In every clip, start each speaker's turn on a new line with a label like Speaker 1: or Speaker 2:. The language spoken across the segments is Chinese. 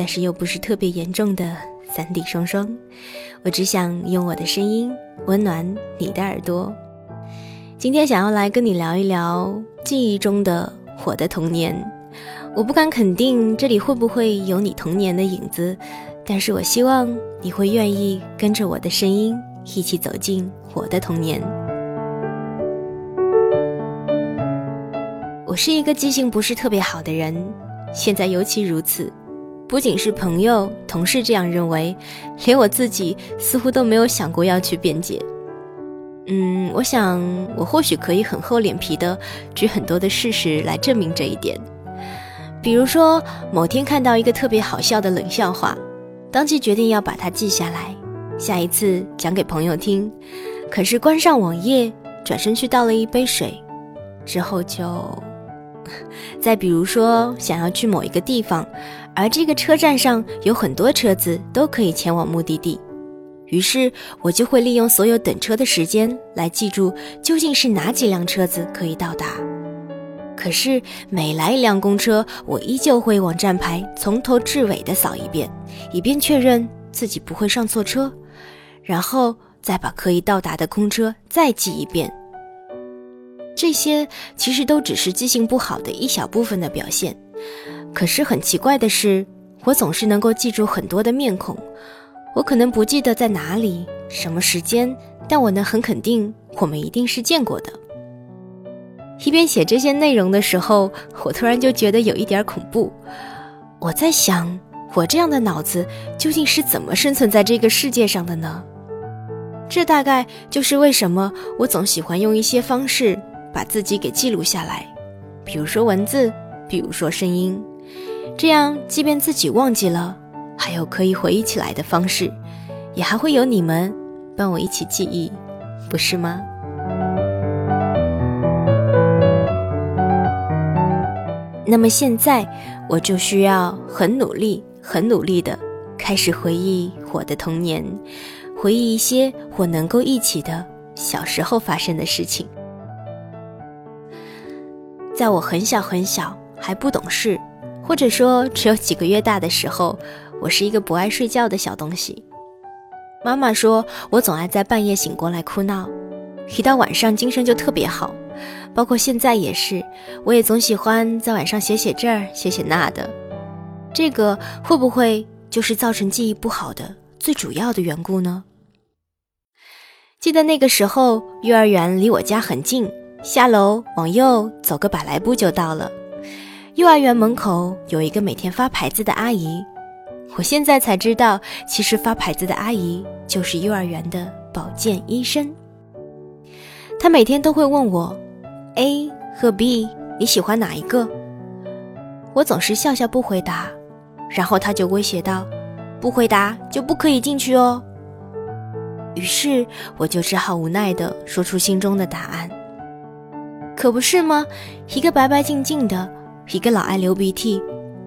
Speaker 1: 但是又不是特别严重的三 D 双双。我只想用我的声音温暖你的耳朵。今天想要来跟你聊一聊记忆中的我的童年。我不敢肯定这里会不会有你童年的影子，但是我希望你会愿意跟着我的声音一起走进我的童年。我是一个记性不是特别好的人，现在尤其如此。不仅是朋友、同事这样认为，连我自己似乎都没有想过要去辩解。嗯，我想我或许可以很厚脸皮的举很多的事实来证明这一点。比如说，某天看到一个特别好笑的冷笑话，当即决定要把它记下来，下一次讲给朋友听。可是关上网页，转身去倒了一杯水，之后就……再比如说，想要去某一个地方，而这个车站上有很多车子都可以前往目的地。于是我就会利用所有等车的时间来记住究竟是哪几辆车子可以到达。可是每来一辆公车，我依旧会往站牌从头至尾的扫一遍，以便确认自己不会上错车，然后再把可以到达的公车再记一遍。这些其实都只是记性不好的一小部分的表现。可是很奇怪的是，我总是能够记住很多的面孔。我可能不记得在哪里、什么时间，但我能很肯定，我们一定是见过的。一边写这些内容的时候，我突然就觉得有一点恐怖。我在想，我这样的脑子究竟是怎么生存在这个世界上的呢？这大概就是为什么我总喜欢用一些方式把自己给记录下来，比如说文字，比如说声音，这样即便自己忘记了。还有可以回忆起来的方式，也还会有你们帮我一起记忆，不是吗？那么现在我就需要很努力、很努力的开始回忆我的童年，回忆一些我能够忆起的小时候发生的事情。在我很小很小还不懂事，或者说只有几个月大的时候。我是一个不爱睡觉的小东西，妈妈说我总爱在半夜醒过来哭闹，一到晚上精神就特别好，包括现在也是，我也总喜欢在晚上写写这儿写写那的，这个会不会就是造成记忆不好的最主要的缘故呢？记得那个时候，幼儿园离我家很近，下楼往右走个百来步就到了，幼儿园门口有一个每天发牌子的阿姨。我现在才知道，其实发牌子的阿姨就是幼儿园的保健医生。她每天都会问我：“A 和 B，你喜欢哪一个？”我总是笑笑不回答，然后她就威胁道：“不回答就不可以进去哦。”于是我就只好无奈地说出心中的答案。可不是吗？一个白白净净的，一个老爱流鼻涕，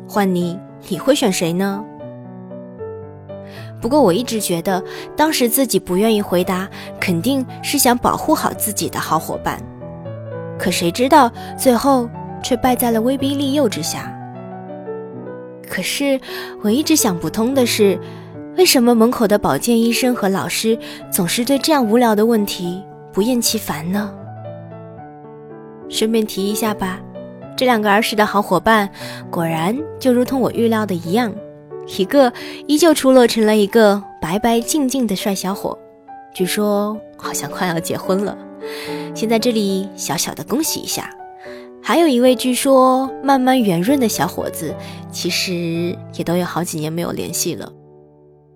Speaker 1: 换你，你会选谁呢？不过我一直觉得，当时自己不愿意回答，肯定是想保护好自己的好伙伴。可谁知道最后却败在了威逼利诱之下。可是我一直想不通的是，为什么门口的保健医生和老师总是对这样无聊的问题不厌其烦呢？顺便提一下吧，这两个儿时的好伙伴，果然就如同我预料的一样。一个依旧出落成了一个白白净净的帅小伙，据说好像快要结婚了，先在这里小小的恭喜一下。还有一位据说慢慢圆润的小伙子，其实也都有好几年没有联系了。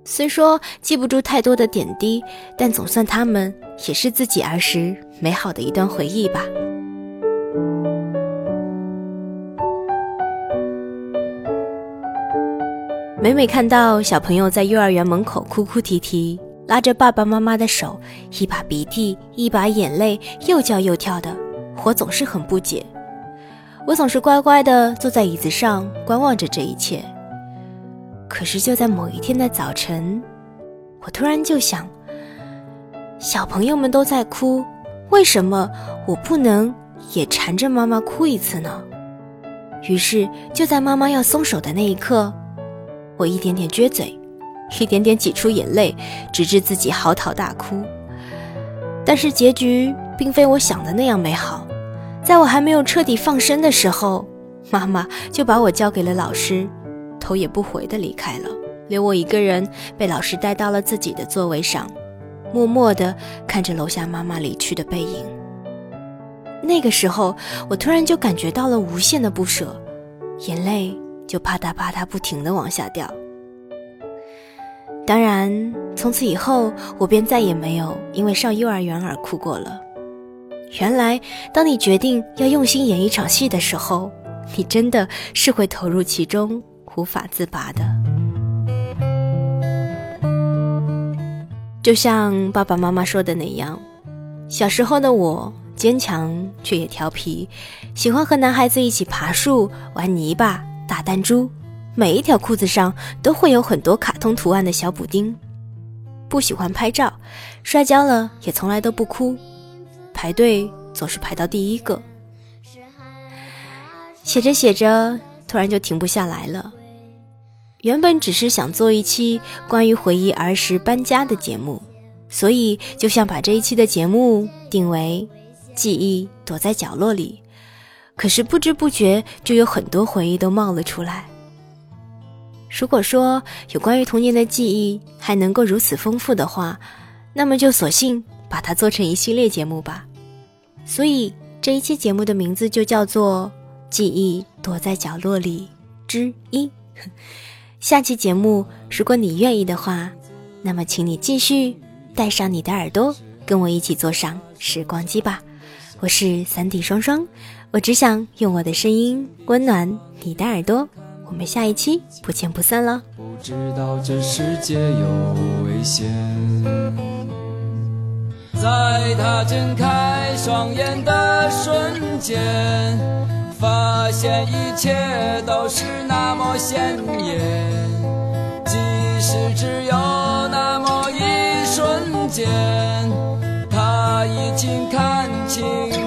Speaker 1: 虽说记不住太多的点滴，但总算他们也是自己儿时美好的一段回忆吧。每每看到小朋友在幼儿园门口哭哭啼啼，拉着爸爸妈妈的手，一把鼻涕一把眼泪，又叫又跳的，我总是很不解。我总是乖乖地坐在椅子上观望着这一切。可是就在某一天的早晨，我突然就想：小朋友们都在哭，为什么我不能也缠着妈妈哭一次呢？于是就在妈妈要松手的那一刻。我一点点撅嘴，一点点挤出眼泪，直至自己嚎啕大哭。但是结局并非我想的那样美好。在我还没有彻底放声的时候，妈妈就把我交给了老师，头也不回地离开了，留我一个人被老师带到了自己的座位上，默默地看着楼下妈妈离去的背影。那个时候，我突然就感觉到了无限的不舍，眼泪。就啪嗒啪嗒不停的往下掉。当然，从此以后，我便再也没有因为上幼儿园而哭过了。原来，当你决定要用心演一场戏的时候，你真的是会投入其中，无法自拔的。就像爸爸妈妈说的那样，小时候的我坚强却也调皮，喜欢和男孩子一起爬树、玩泥巴。打弹珠，每一条裤子上都会有很多卡通图案的小补丁。不喜欢拍照，摔跤了也从来都不哭，排队总是排到第一个。写着写着，突然就停不下来了。原本只是想做一期关于回忆儿时搬家的节目，所以就想把这一期的节目定为《记忆躲在角落里》。可是不知不觉就有很多回忆都冒了出来。如果说有关于童年的记忆还能够如此丰富的话，那么就索性把它做成一系列节目吧。所以这一期节目的名字就叫做《记忆躲在角落里之一》。下期节目，如果你愿意的话，那么请你继续带上你的耳朵，跟我一起坐上时光机吧。我是三 D 双双。我只想用我的声音温暖你的耳朵，我们下一期不见不散了。
Speaker 2: 不知道这世界有危险，在他睁开双眼的瞬间，发现一切都是那么鲜艳，即使只有那么一瞬间，他已经看清。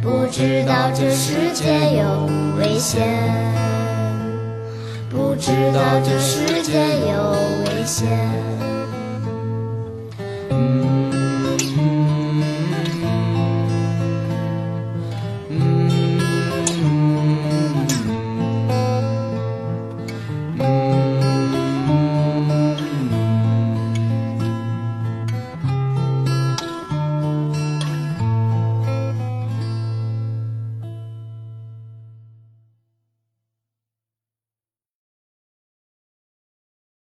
Speaker 3: 不知道这世界有危险，不知道这世界有危险。